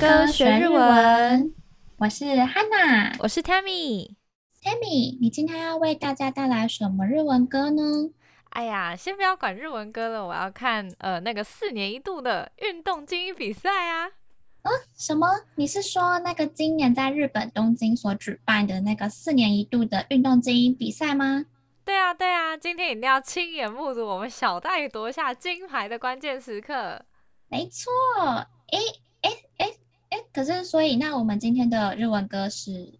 歌学日文，我是 Hanna，我是 Tammy。Tammy，你今天要为大家带来什么日文歌呢？哎呀，先不要管日文歌了，我要看呃那个四年一度的运动精英比赛啊。啊，什么？你是说那个今年在日本东京所举办的那个四年一度的运动精英比赛吗？对啊，对啊，今天一定要亲眼目睹我们小戴夺下金牌的关键时刻。没错，哎哎哎哎，可是所以那我们今天的日文歌是，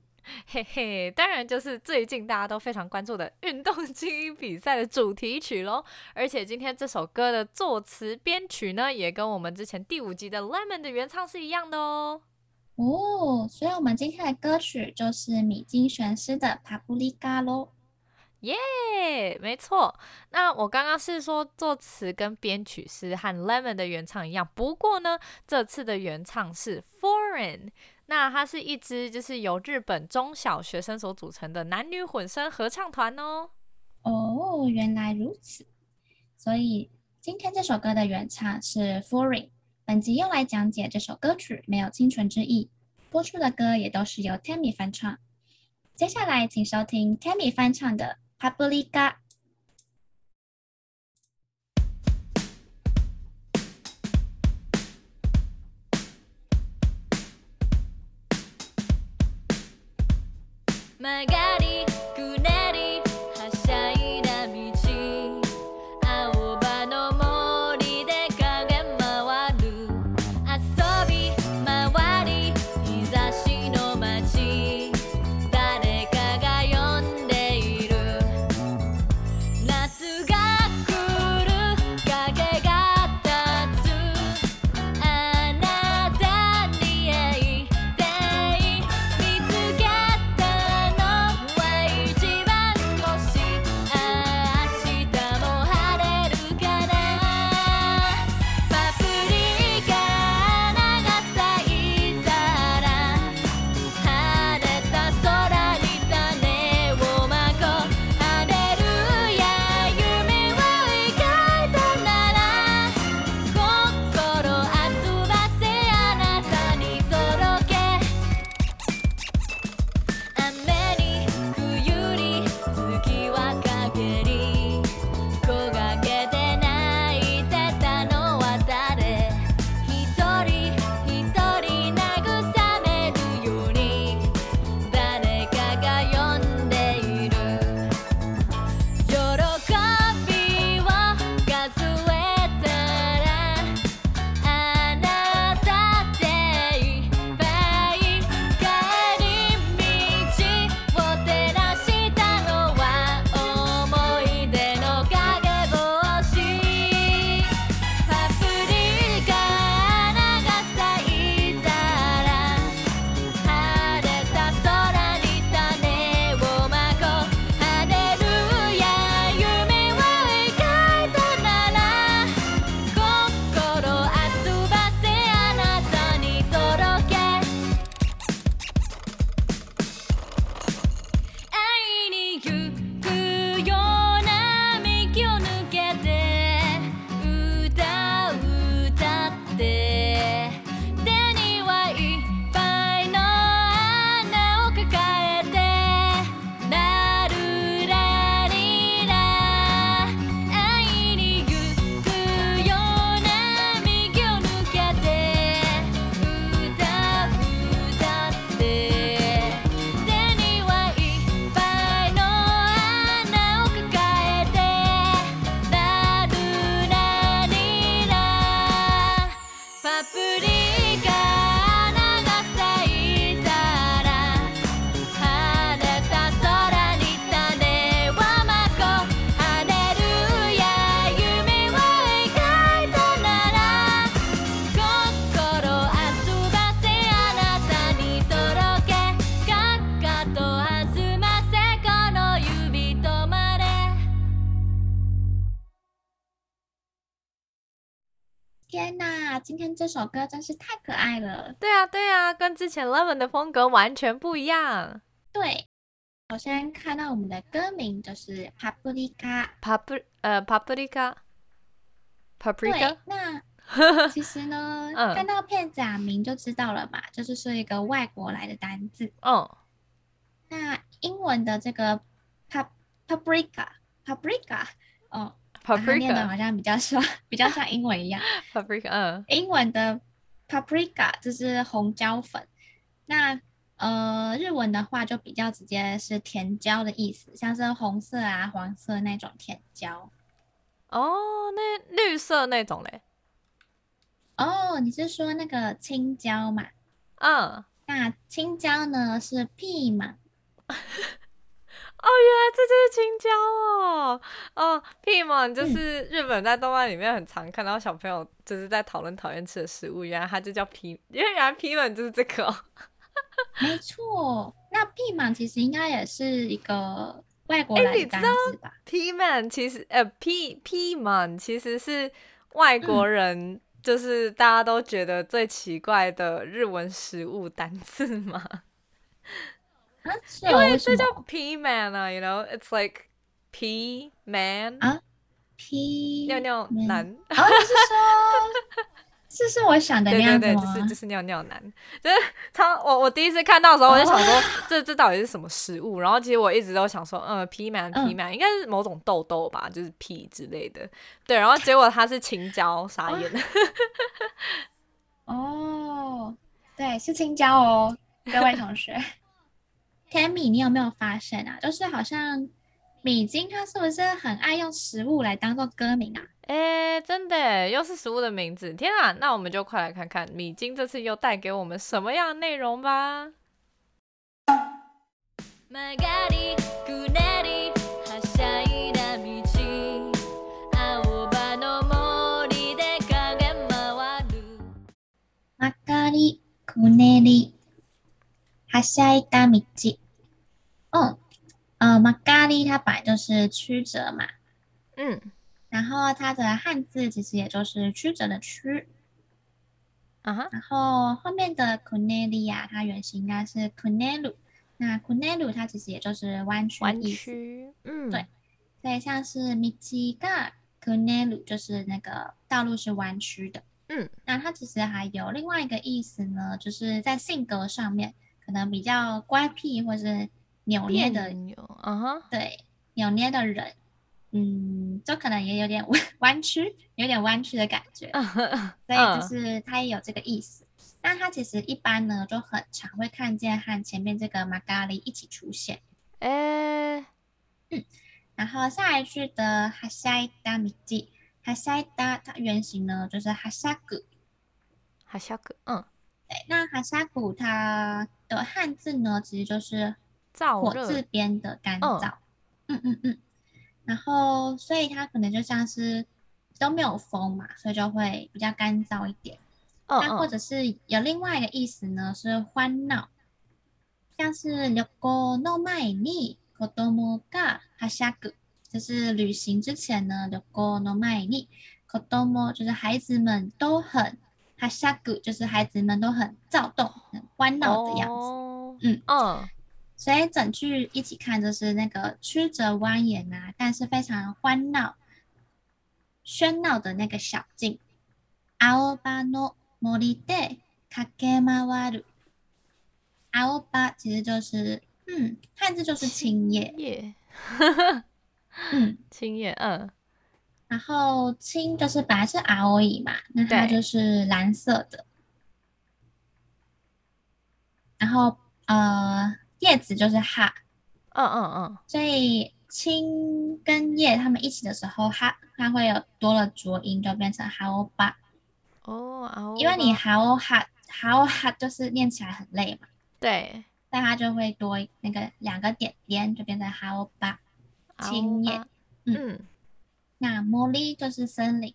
嘿嘿，当然就是最近大家都非常关注的运动精英比赛的主题曲喽。而且今天这首歌的作词编曲呢，也跟我们之前第五集的 Lemon 的原唱是一样的哦。哦，所以我们今天的歌曲就是米津玄师的《パプリカ》喽。 耶没错。那我刚刚是说作词跟编曲是和 Lemon 的原唱一样，不过呢，这次的原唱是 Foreign。那它是一支就是由日本中小学生所组成的男女混声合唱团哦。哦，原来如此。所以今天这首歌的原唱是 Foreign。本集用来讲解这首歌曲没有清纯之意，播出的歌也都是由 Tammy 翻唱。接下来请收听 Tammy 翻唱的。パプ首歌真是太可爱了。对啊，对啊，跟之前 Lemon 的风格完全不一样。对，首先看到我们的歌名就是《パプリカ》。パプ呃，パプリカ。Paprika。那 其实呢，嗯、看到片假名就知道了嘛，就是是一个外国来的单字。嗯，那英文的这个 paprika，paprika，哦 ，paprika 念的好像比较像，比较像英文一样。paprika，嗯，英文的 paprika 就是红椒粉。那呃，日文的话就比较直接是甜椒的意思，像是红色啊、黄色那种甜椒。哦，那绿色那种嘞？哦，你是说那个青椒嘛？嗯，那青椒呢是 piman。哦，原来这就是青椒哦。哦，piman 就是日本在动漫里面很常看到小朋友就是在讨论讨厌吃的食物，原来它就叫 p，因为原来 piman 就是这个哦。没错，那 piman 其实应该也是一个外国来的单词吧？piman 其实呃 p piman 其实是外国人、嗯，就是大家都觉得最奇怪的日文食物单词嘛。啊，因为这叫 piman 啊，you know，it's like p man 啊，p 尿尿男。哦，你是说？这 是我想的那样子对对对，就是就是尿尿男，就是他。我我第一次看到的时候，我就想说，这这到底是什么食物？然后其实我一直都想说，嗯，P man，P man，应该是某种痘痘吧，就是 P 之类的。对，然后结果它是青椒，傻眼。哦，对，是青椒哦，各位同学。Tammy，你有没有发现啊？就是好像米津他是不是很爱用食物来当做歌名啊？哎，真的，又是食物的名字！天啊，那我们就快来看看米津这次又带给我们什么样的内容吧。哦，呃，曲がり它本来就是曲折嘛，嗯。然后它的汉字其实也就是曲折的曲，啊哈。然后后面的くねり呀，它原型应该是くねる，那くねる它其实也就是弯曲的意思。弯曲，嗯，对。所以像是道がくねる，就是那个道路是弯曲的。嗯，那它其实还有另外一个意思呢，就是在性格上面 可能比较乖僻或是扭捏的，啊哈，对，扭捏的人。嗯，就可能也有点弯曲，有点弯曲的感觉，所以就是它也有这个意思。那、uh, 它其实一般呢，就很常会看见和前面这个曲がり一起出现。哎，嗯，然后下一句的はしゃいだ道，はしゃいだ它原型呢就是はしゃぐ，はしゃぐ，嗯，对，那はしゃぐ它 的汉字呢，其实就是火字边的干燥，燥嗯嗯嗯。然后，所以它可能就像是都没有风嘛，所以就会比较干燥一点。哦，那或者是有另外一个意思呢，是欢闹，像是旅行の前に子供がはしゃぐ，就是旅行之前呢，旅行の前に子供就是孩子们都很 はしゃぐ，就是孩子们都很躁动、很欢闹的样子。哦、嗯，嗯。所以整句一起看，就是那个曲折蜿蜒啊，但是非常欢闹、喧闹的那个小径。青叶の森で駆け回る。青叶其实就是，嗯，汉字就是青叶。叶，嗯，青叶，嗯。 然后青就是本来是青い嘛，那它就是蓝色的。然后，呃。叶子就是哈，嗯嗯嗯，所以青跟叶它们一起的时候，哈它会有多了浊音，就变成哈欧巴。哦，因为你哈欧哈哈欧哈就是念起来很累嘛，对，但它就会多那个两个点点，就变成哈欧巴。青叶，嗯，那茉莉就是森林，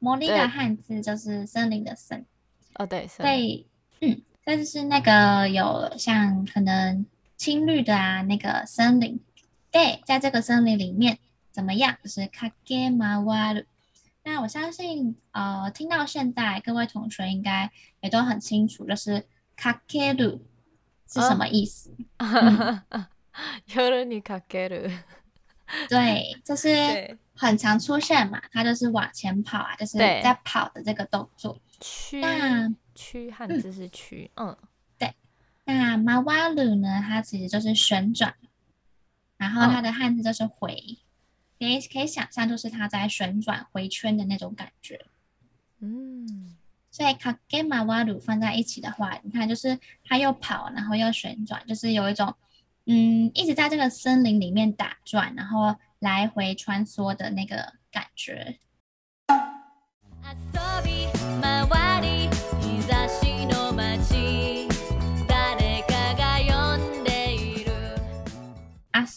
茉莉的汉字就是森林的森。哦，对，所以，嗯。但是那个有像可能青绿的啊，那个森林，对，在这个森林里面怎么样？就是かけまわる。那我相信，呃，听到现在各位同学应该也都很清楚，就是かける是什么意思？夜にかける。对，就是 很常出现嘛，它就是往前跑啊，就是在跑的这个动作。驱那驱汉字是驱，嗯，嗯对。那马瓦鲁呢？它其实就是旋转，然后它的汉字就是回，可以、嗯、可以想象，就是它在旋转回圈的那种感觉。嗯。所以卡给马瓦鲁放在一起的话，你看，就是它又跑，然后又旋转，就是有一种嗯，一直在这个森林里面打转，然后来回穿梭的那个感觉。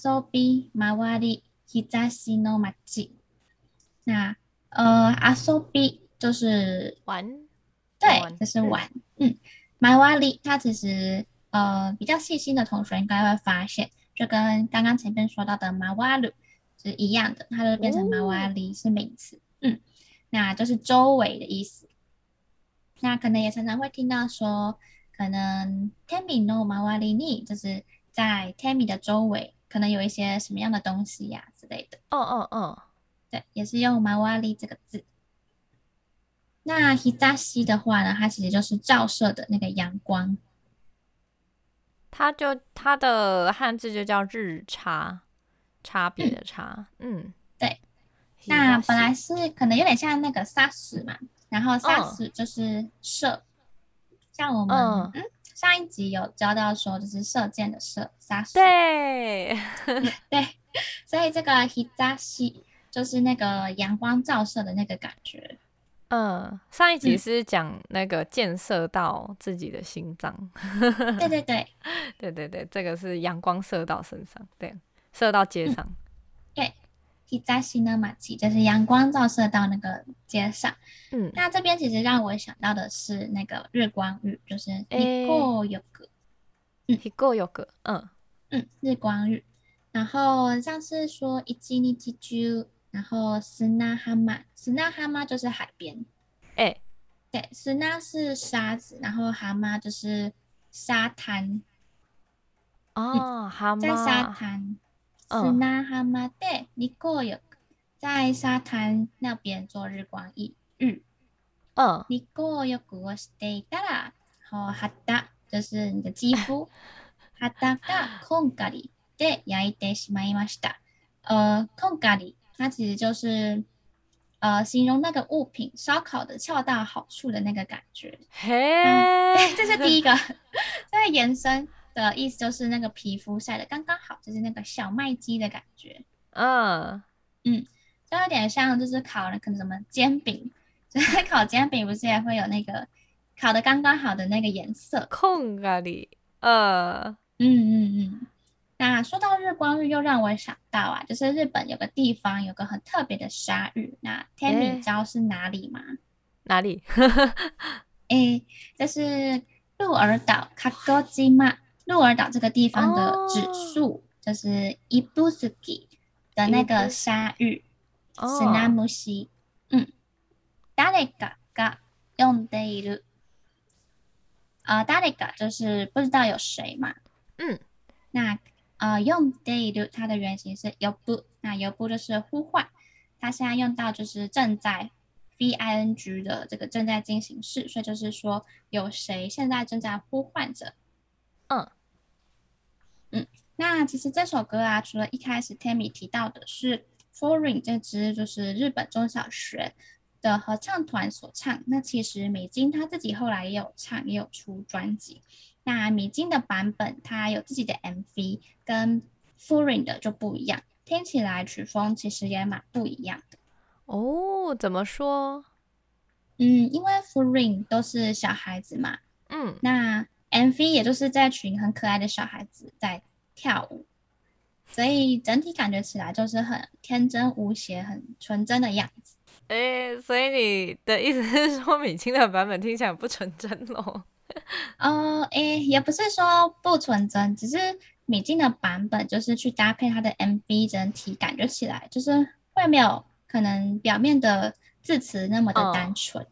游び回り日差しの街。那呃，游び就是玩。对，就是玩。嗯，马瓦里，它其实呃比较细心的同学应该会发现，就跟刚刚前面说到的马瓦鲁 是一样的，它就变成马瓦里是名词。嗯，那就是周围的意思。那可能也常常会听到说，可能 Temi no 马瓦里尼就是在 Temi 的周围，可能有一些什么样的东西呀、啊、之类的。哦哦哦，对，也是用马瓦里这个字。那 hizashi 的话呢，它其实就是照射的那个阳光，它就它的汉字就叫日差，差别的差，嗯，嗯对。那本来是可能有点像那个さす嘛，然后さす就是射，嗯、像我们嗯，嗯上一集有教到说就是射箭的射さす，对对，所以这个日差し就是那个阳光照射的那个感觉。嗯，上一集是讲那个箭射到自己的心脏。嗯、对对对，对对对，这个是阳光射到身上，对， 射到街上。嗯、对，日差しの街就是阳光照射到那个街上。嗯，那这边其实让我想到的是那个日光浴，就是日光浴。嗯，日光浴。嗯嗯，日光浴。然后像是说一日中。然后砂浜，砂浜就是海边。哎、欸，对，砂是沙子，然后浜就是沙滩。哦，蛤蟆、在沙滩。砂浜で日光浴，在沙滩那边做日光浴。嗯。嗯。日光浴をしていたら、然后肌就是你的肌肤，肌がこんがりで焼いてしまいました。呃，こんがり。它其实就是，呃，形容那个物品烧烤的恰到好处的那个感觉。嘿、嗯，对，这是第一个。再延伸 的意思就是那个皮肤晒的刚刚好，就是那个小麦肌的感觉。嗯嗯，就有点像就是烤了可能什么煎饼，就是烤煎饼不是也会有那个烤的刚刚好的那个颜色？控咖喱。呃，嗯嗯嗯。那说到日光浴，又让我想到啊，就是日本有个地方有个很特别的沙浴。那 Tammy 知道是哪里吗？哪里？诶，这是鹿儿岛卡多吉玛。鹿儿岛这个地方的指数、哦、就是伊布斯基的那个沙浴。是那木西。嗯。谁かが呼んでいる。啊，谁か就是不知道有谁嘛。嗯。那。呃，用 day 它的原型是呼ぶ，那呼ぶ就是呼唤，它现在用到就是正在 V-I-N-G 的这个正在进行式，所以就是说有谁现在正在呼唤着。嗯 嗯，那其实这首歌啊，除了一开始 Tammy 提到的是 Foreign 这支就是日本中小学的合唱团所唱，那其实美金他自己后来也有唱，也有出专辑。那米津的版本，它有自己的 MV，跟 Foreign 的就不一样，听起来曲风其实也蛮不一样的。哦，怎么说？嗯，因为 Foreign 都是小孩子嘛，嗯，那 MV 也就是在群很可爱的小孩子在跳舞，所以整体感觉起来就是很天真无邪、很纯真的样子。诶，所以你的意思是说米津的版本听起来不纯真喽？哦，诶，也不是说不纯真，只是米津的版本就是去搭配他的 MV，整体感觉起来就是会没有可能表面的字词那么的单纯，哦、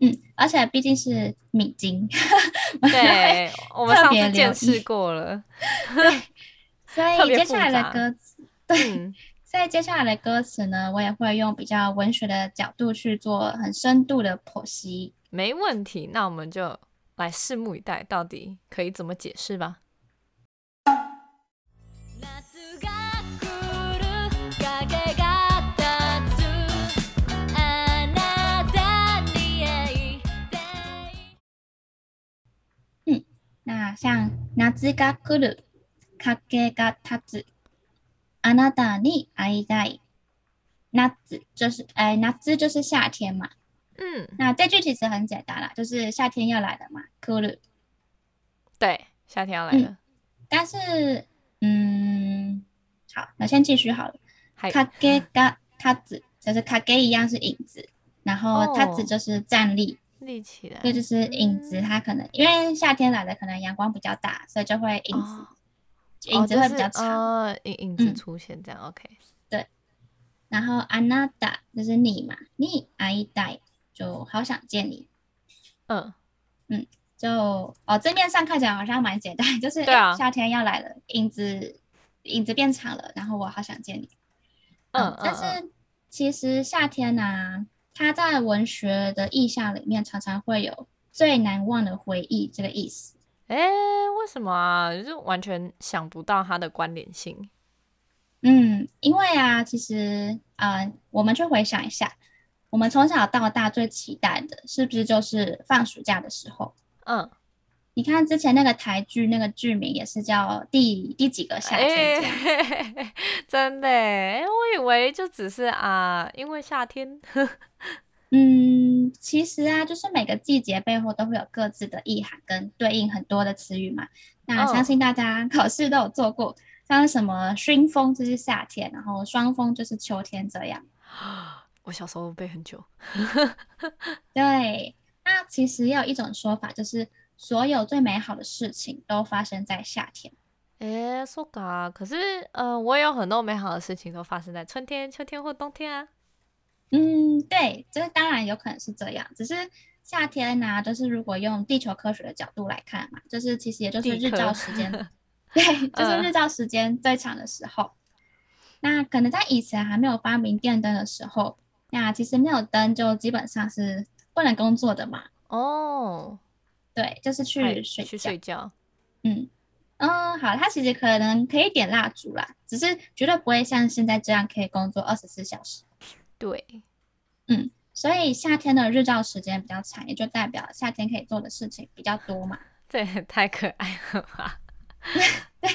嗯，而且毕竟是米金，对，我们上次见识过了，对，所以接下来的歌词，对，嗯、在接下来的歌词呢，我也会用比较文学的角度去做很深度的剖析。没问题，那我们就来拭目以待，到底可以怎么解释吧。那像夏が来る、影が立つ、あなたに会いたい。夏就是哎，夏就是夏天嘛。嗯，那这句其实很简单啦，就是夏天要来了嘛。来る。对，夏天要来了。嗯、但是，嗯，好，那先继续好了。影が立つ，就是影一样是影子，然后立つ就是站立。立起来，对，就是影子，它可能、嗯、因为夏天来了，可能阳光比较大，所以就会影子，哦、影子会比较长，哦就是、影影子出现这样、嗯、，OK。对，然后あなた就是你嘛，你会いたい就好想见你，嗯嗯，就哦字面上看起来好像蛮简单，就是对、啊、夏天要来了，影子影子变长了，然后我好想见你，嗯，嗯但是其实夏天呢、 啊。他在文学的意象里面常常会有最难忘的回忆这个意思。哎，为什么啊？就完全想不到它的关联性。嗯，因为啊，其实啊、呃，我们去回想一下，我们从小到大最期待的是不是就是放暑假的时候？嗯，你看之前那个台剧，那个剧名也是叫第第几个夏天这样？真的？哎，我以为就只是啊，因为夏天。嗯，其实啊，就是每个季节背后都会有各自的意涵跟对应很多的词语嘛。那相信大家考试都有做过，oh. 像什么熏风就是夏天，然后霜风就是秋天这样。我小时候背很久。对，那其实也有一种说法，就是所有最美好的事情都发生在夏天。诶，说嘎，可是呃，我也有很多美好的事情都发生在春天、秋天或冬天啊。嗯，对，这当然有可能是这样。只是夏天呢、啊，就是如果用地球科学的角度来看嘛，就是其实也就是日照时间，对，就是日照时间最长的时候。呃、那可能在以前还没有发明电灯的时候，那其实没有灯就基本上是不能工作的嘛。哦，对，就是去睡去睡觉。嗯嗯，好，他其实可能可以点蜡烛啦，只是绝对不会像现在这样可以工作二十四小时。对，嗯，所以夏天的日照时间比较长，也就代表夏天可以做的事情比较多嘛。这也，太可爱了吧？对，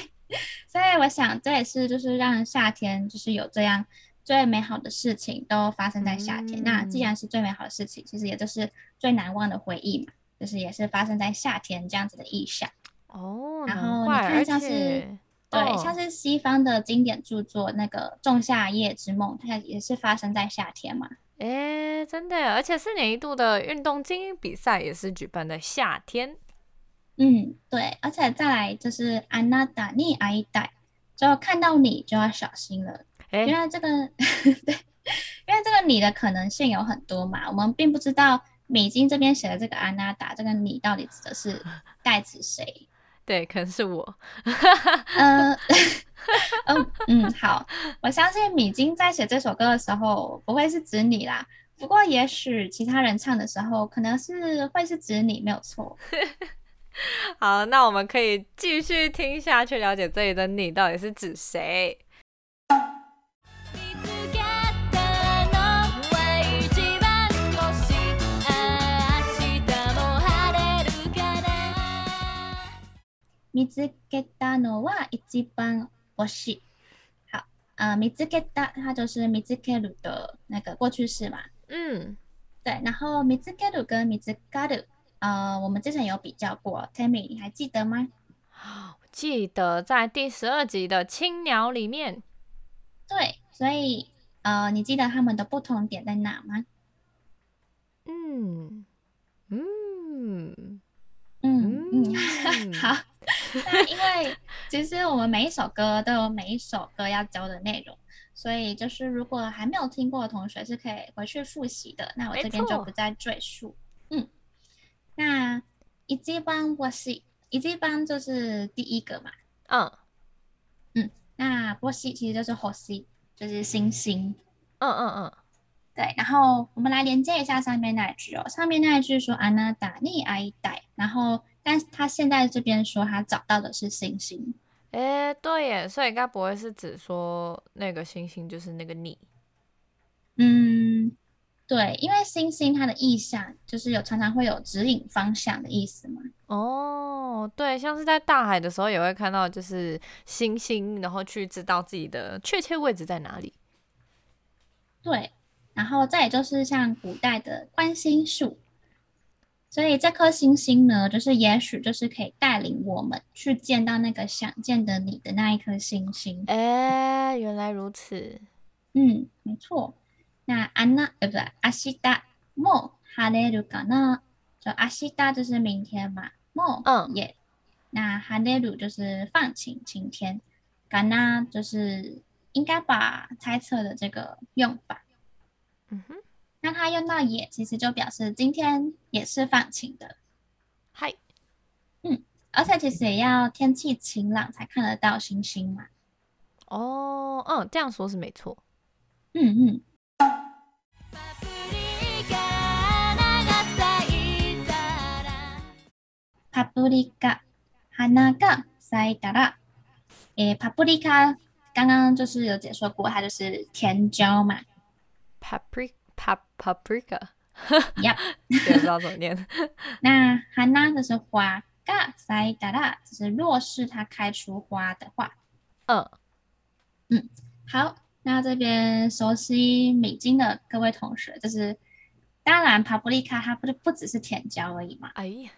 所以我想这也是就是让夏天就是有这样最美好的事情都发生在夏天。嗯、那既然是最美好的事情，其实也就是最难忘的回忆嘛，就是也是发生在夏天这样子的意象。哦，然后你看像是。对，像是西方的经典著作那个《仲夏夜之梦》，它也是发生在夏天嘛。诶，真的，而且四年一度的运动精英比赛也是举办在夏天。嗯，对，而且再来就是あなたに会いたい，就看到你就要小心了，诶因为这个对，因为这个你的可能性有很多嘛，我们并不知道 米津这边写的这个あなた这个你到底指的是代指谁。对，可能是我。嗯嗯嗯，好，我相信米津在写这首歌的时候不会是指你啦。不过，也许其他人唱的时候，可能是会是指你，没有错。好，那我们可以继续听下去，了解这里的你到底是指谁。 见つけたのは一番星し好，呃，见つけた它就是见つける的那个过去式嘛。嗯，对。然后见つける跟见つかる，呃，我们之前有比较过。Tammy，你还记得吗？记得在第十二集的青鸟里面。对，所以呃，你记得他们的不同点在哪吗？嗯嗯嗯嗯，好。 那因为其实我们每一首歌都有每一首歌要教的内容，所以就是如果还没有听过的同学是可以回去复习的。那我这边就不再赘述。嗯，那一番星，一番就是第一个嘛。嗯嗯，那星其实就是星， 就是星星。嗯嗯嗯，对。然后我们来连接一下上面那一句哦，上面那一句说“あなたに会いたい”，然后 但是他现在这边说他找到的是星星。哎，对耶，所以应该不会是指说那个星星就是那个你。嗯，对，因为星星它的意象就是有常常会有指引方向的意思嘛。哦，对，像是在大海的时候也会看到，就是星星，然后去知道自己的确切位置在哪里。对，然后再也就是像古代的观星术。所以这颗星星呢，就是也许就是可以带领我们去见到那个想见的你的那一颗星星。哎，原来如此。嗯，没错。那安娜对不对？阿西达莫哈雷鲁卡那，就阿西达就是明天嘛。莫嗯耶。那哈雷鲁就是放晴晴天。卡那就是应该把猜测的这个用法。嗯哼。那它用到也，其实就表示今天也是放晴的。嗨，嗯，而且其实也要天气晴朗才看得到星星嘛。哦，嗯，这样说是没错。嗯嗯。パプリカ、花が咲いたら，诶，パプリカ刚刚就是有解说过，它就是甜椒嘛。Paprika。 Pa paprika，Yep，也不知道怎么念。那花就是花，が咲いたら就是若是它开出花的话。嗯嗯，好，那这边熟悉米津的各位同学，就是当然パプリカ它不是不只是甜椒而已嘛。哎呀，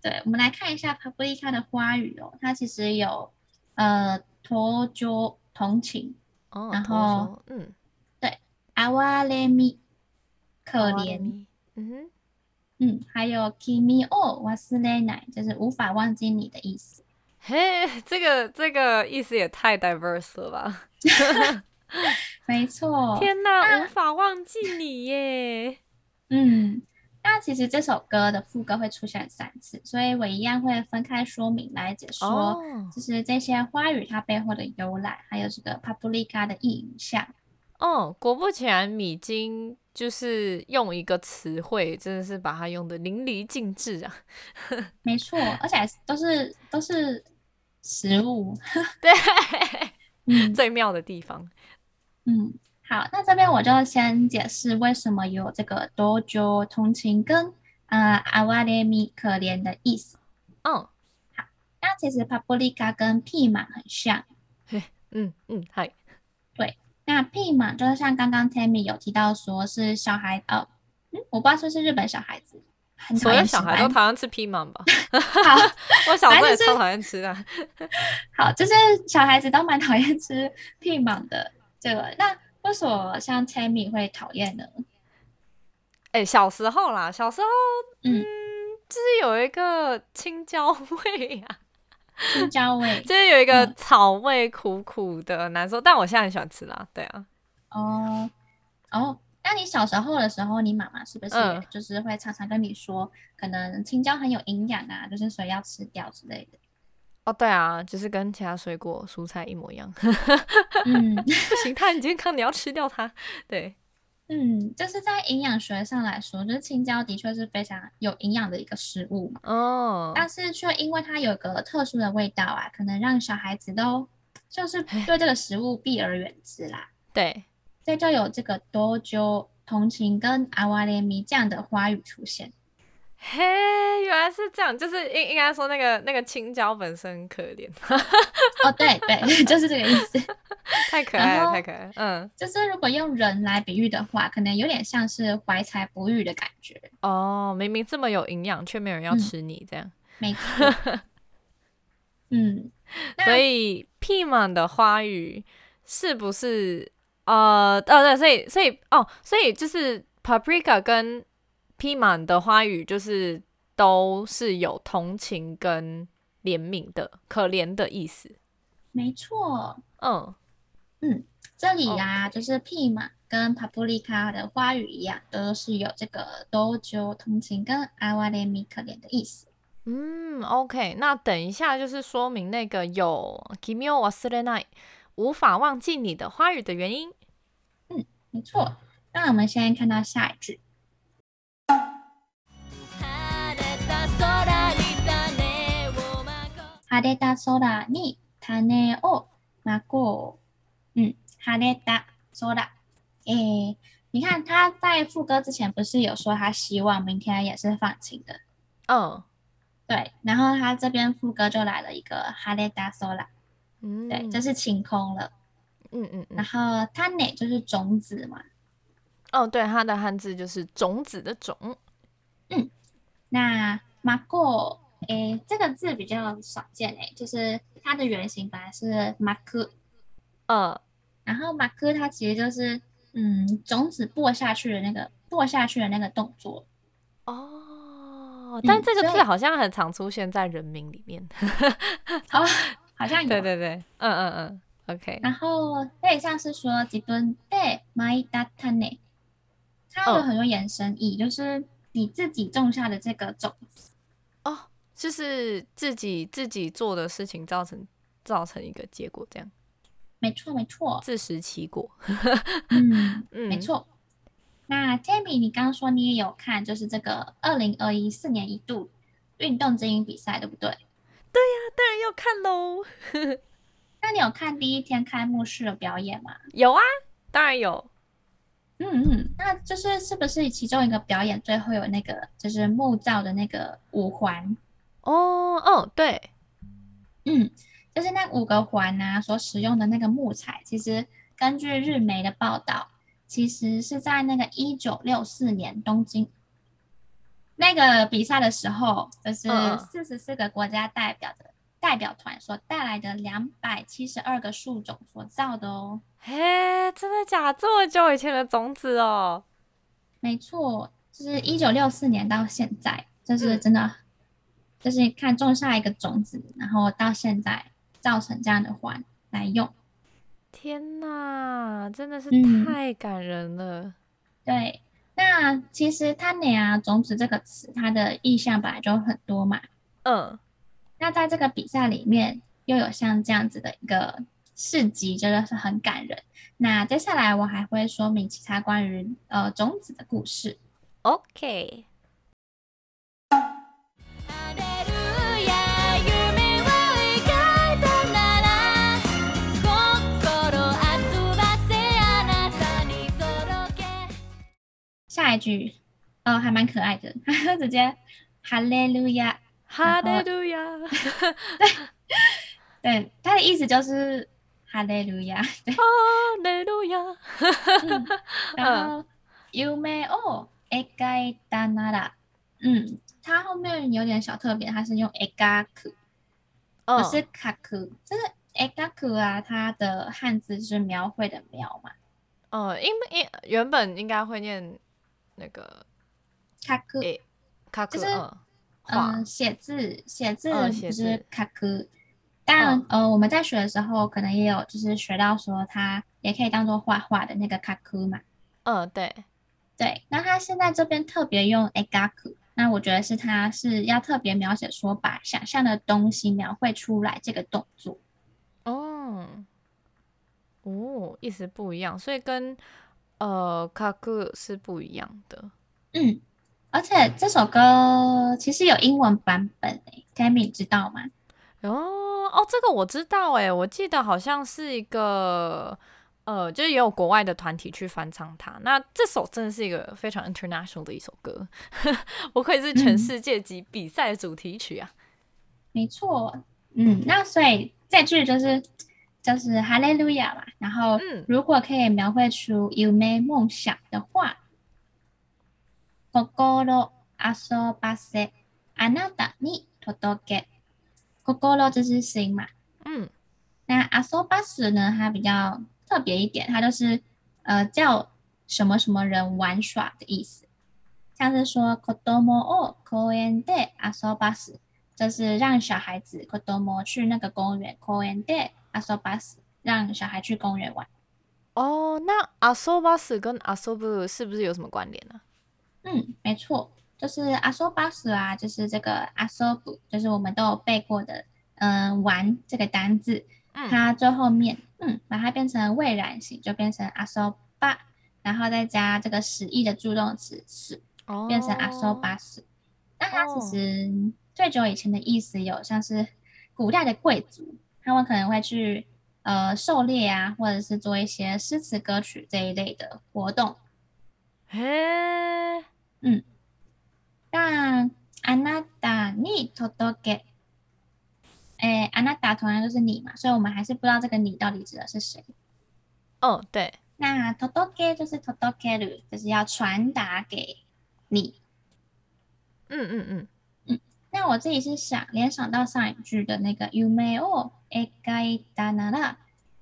对，我们来看一下パプリカ的花语哦，它其实有呃托ጆ同情，哦，然后嗯，对，哀れみ。 可怜，嗯哼，嗯，还有君を忘れない，就是无法忘记你的意思。嘿，这个这个意思也太 diverse 了吧？没错。天哪，无法忘记你耶。嗯，那其实这首歌的副歌会出现三次，所以我一样会分开说明来解说，哦、就是这些花语它背后的由来，还有这个パプリカ的意象。 哦，果不其然，米津就是用一个词汇，真的是把它用得淋漓尽致啊！没错，而且都是都是食物，对，嗯，最妙的地方。嗯，好，那这边我就先解释为什么有这个同情同情跟呃哀れみ可怜的意思。嗯，好，那其实パプリカ跟ピーマン很像。嘿，嗯嗯，嗨。 那屁嘛就是像刚刚 Tammy 有提到说是小孩哦，我不知道说是日本小孩子，很所有小孩都讨厌吃屁芒吧？好，我小时候也超讨厌吃的。好，就是小孩子都蛮讨厌吃屁嘛的这个。那为什么像 Tammy 会讨厌呢？哎，小时候啦，小时候，嗯，就是有一个青椒味啊。青椒味，就是有一个草味苦苦的难受，嗯、但我现在很喜欢吃啦。对啊，哦哦，那你小时候的时候，你妈妈是不是就是会常常跟你说，嗯、可能青椒很有营养啊，就是所以要吃掉之类的？哦，对啊，就是跟其他水果蔬菜一模一样。嗯，不行，它很健康，你要吃掉它。对。嗯，就是在营养学上来说，就是青椒的确是非常有营养的一个食物嘛。哦。但是却因为它有个特殊的味道啊，可能让小孩子都就是对这个食物避而远之啦。对。所以就有这个多久同情跟阿瓦列米这样的花语出现。嘿，原来是这样，就是应应该说那个那个青椒本身可怜。哦，对对，就是这个意思。太可爱了，太可爱了。嗯，就是如果用人来比喻的话，可能有点像是怀才不遇的感觉。哦，明明这么有营养，却没有人要吃你，这样。嗯、没错。嗯，所以ピーマン的花语是不是呃，哦对，所以所以哦，所以就是 paprika 跟。 ピーマン的花语就是都是有同情跟怜悯的、可怜的意思。没错，嗯嗯，这里呀、啊，Okay. 就是ピーマン跟パプリカ的花语一样，都是有这个同情同情跟哀れみ可怜的意思。嗯，OK，那等一下就是说明那个有君を忘れない无法忘记你的花语的原因。 没错。那我们先看到下一句。 晴れた空に种をまこう。嗯，晴れた空。诶，你看他在副歌之前不是有说他希望明天也是放晴的？嗯、oh.，对。然后他这边副歌就来了一个晴れた空。嗯，对，就是晴空了。嗯嗯，嗯。然后种就是种子嘛。哦，对，它的汉字就是种子的种。嗯，那まこ。 诶，这个字比较少见诶，就是它的原型本来是马克，呃，然后马克它其实就是嗯种子播下去的那个播下去的那个动作。哦，但这个字好像很常出现在人名里面。哦，好像有。对对对，嗯嗯嗯，OK。然后有点像是说自分で蒔いた种，它有很多延伸义，就是你自己种下的这个种子。 哦。就是自己自己做的事情造成造成一个结果，这样。没错没错，自食其果。嗯 嗯，没错。那 Tammy，你刚刚说你也有看，就是这个二零二一四年一度运动精英比赛，对不对？对呀、啊，当然要看喽。那你有看第一天开幕式的表演吗？有啊，当然有。嗯嗯，那就是是不是其中一个表演最后有那个就是木造的那个五环？哦哦，对，嗯，就是那五个环啊，所使用的那个木材，其实根据日媒的报道，其实是在那个一九六四年东京那个比赛的时候，就是四十四个国家代表的代表团所带来的两百七十二个树种所造的哦。嘿，真的假？这么久以前的种子哦？没错，就是一九六四年到现在，就是真的。嗯就是看种下一个种子，然后到现在造成这样的环来用。天哪，真的是太感人了。嗯、对，那其实“种”啊，“种子”这个词，它的意象本来就很多嘛。嗯。那在这个比赛里面，又有像这样子的一个事迹，真的是很感人。那接下来我还会说明其他关于呃种子的故事。OK。下一句，哦，还蛮可爱的，直接哈利路亚，哈利路亚，对，对，他的意思就是哈利路亚，哈利路亚，然后梦を描いたなら，嗯，它后面有点小特别，它是用描く，不是描く，就是描く啊，它的汉字是描绘的描嘛，哦，因为原本应该会念。 那个卡克，卡克，就是嗯，写字写字就是卡克，但呃，我们在学的时候可能也有就是学到说它也可以当做画画的那个卡克嘛。嗯，对对。那他现在这边特别用诶嘎克，那我觉得是他是要特别描写说把想象的东西描绘出来这个动作。哦，哦，意思不一样，所以跟。呃，卡克是不一样的。嗯，而且这首歌其实有英文版本诶，Tammy 知道吗？哦哦，这个我知道诶，我记得好像是一个呃，就是也有国外的团体去翻唱它。那这首真的是一个非常 international 的一首歌，我可以是全世界级比赛的主题曲啊。嗯、没错，嗯，那所以这句就是。就是哈利路亚嘛，然后如果可以描绘出梦梦想的话，心游ばせあなたに届け，心就是心嘛，嗯，那游ばす呢，它比较特别一点，它就是呃叫什么什么人玩耍的意思，像是说子供を公园で游ばす，就是让小孩子子供去那个公园公园 で。游ばす让小孩去公园玩。哦，那游ばす跟游ぶ是不是有什么关联呢？嗯，没错，就是游ばす啊，就是这个游ぶ，就是我们都有背过的，嗯、呃，玩这个单字，它最后面，嗯，把它变成未然型，就变成游ば， 然后再加这个使役的助动词す，变成游ばす。那它其实最久以前的意思有像是古代的贵族， 他们可能会去呃狩猎啊，或者是做一些诗词歌曲这一类的活动。嘿，嗯，那あなたに届け。哎，あなた同样就是你嘛，所以我们还是不知道这个你到底指的是谁。哦，对，那届け就是届ける，就是要传达给你。嗯嗯嗯嗯。 那我自己是想联想到上一句的那个梦を描いたなら，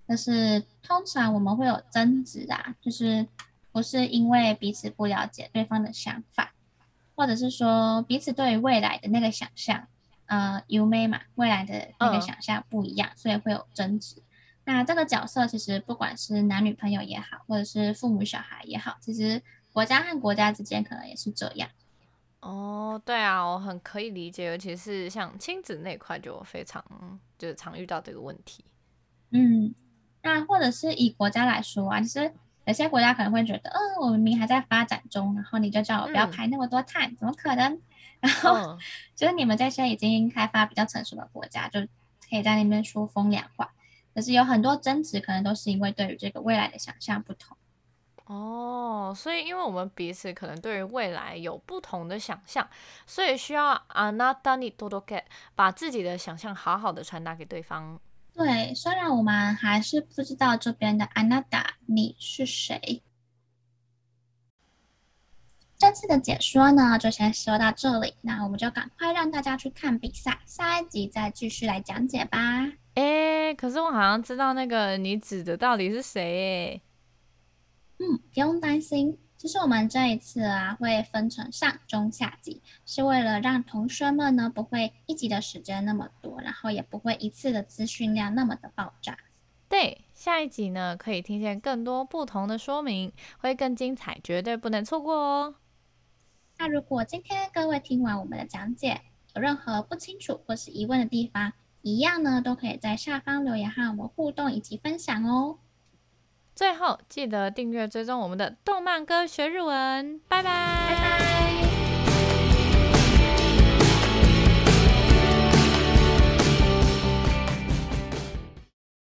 就是通常我们会有争执啊，就是不是因为彼此不了解对方的想法，或者是说彼此对于未来的那个想象。呃，优美嘛，未来的那个想象不一样，嗯，所以会有争执。那这个角色其实不管是男女朋友也好，或者是父母小孩也好，其实国家和国家之间可能也是这样。 哦，对啊，我很可以理解，尤其是像亲子那块，就非常就是常遇到这个问题。嗯，那或者是以国家来说啊，其实有些国家可能会觉得，嗯，我明明还在发展中，然后你就叫我不要排那么多碳，嗯，怎么可能？然后，就是你们这些已经开发比较成熟的国家，就可以在那边说风凉话。可是有很多争执，可能都是因为对于这个未来的想象不同。哦，所以因为我们彼此可能对于未来有不同的想象，所以需要あなたに届け，把自己的想象好好的传达给对方。对，虽然我们还是不知道这边的あなた你是谁。这次的解说呢，就先说到这里。那我们就赶快让大家去看比赛，下一集再继续来讲解吧。哎，可是我好像知道那个你指的到底是谁？ 嗯，不用担心，其实我们这一次啊，会分成上中下集，是为了让同学们呢不会一集的时间那么多，然后也不会一次的资讯量那么的爆炸。对，下一集呢可以听见更多不同的说明，会更精彩，绝对不能错过哦。那如果今天各位听完我们的讲解，有任何不清楚或是疑问的地方，一样呢都可以在下方留言和我们互动以及分享哦。最后记得订阅追踪我们的动漫歌学日文，拜拜。拜拜。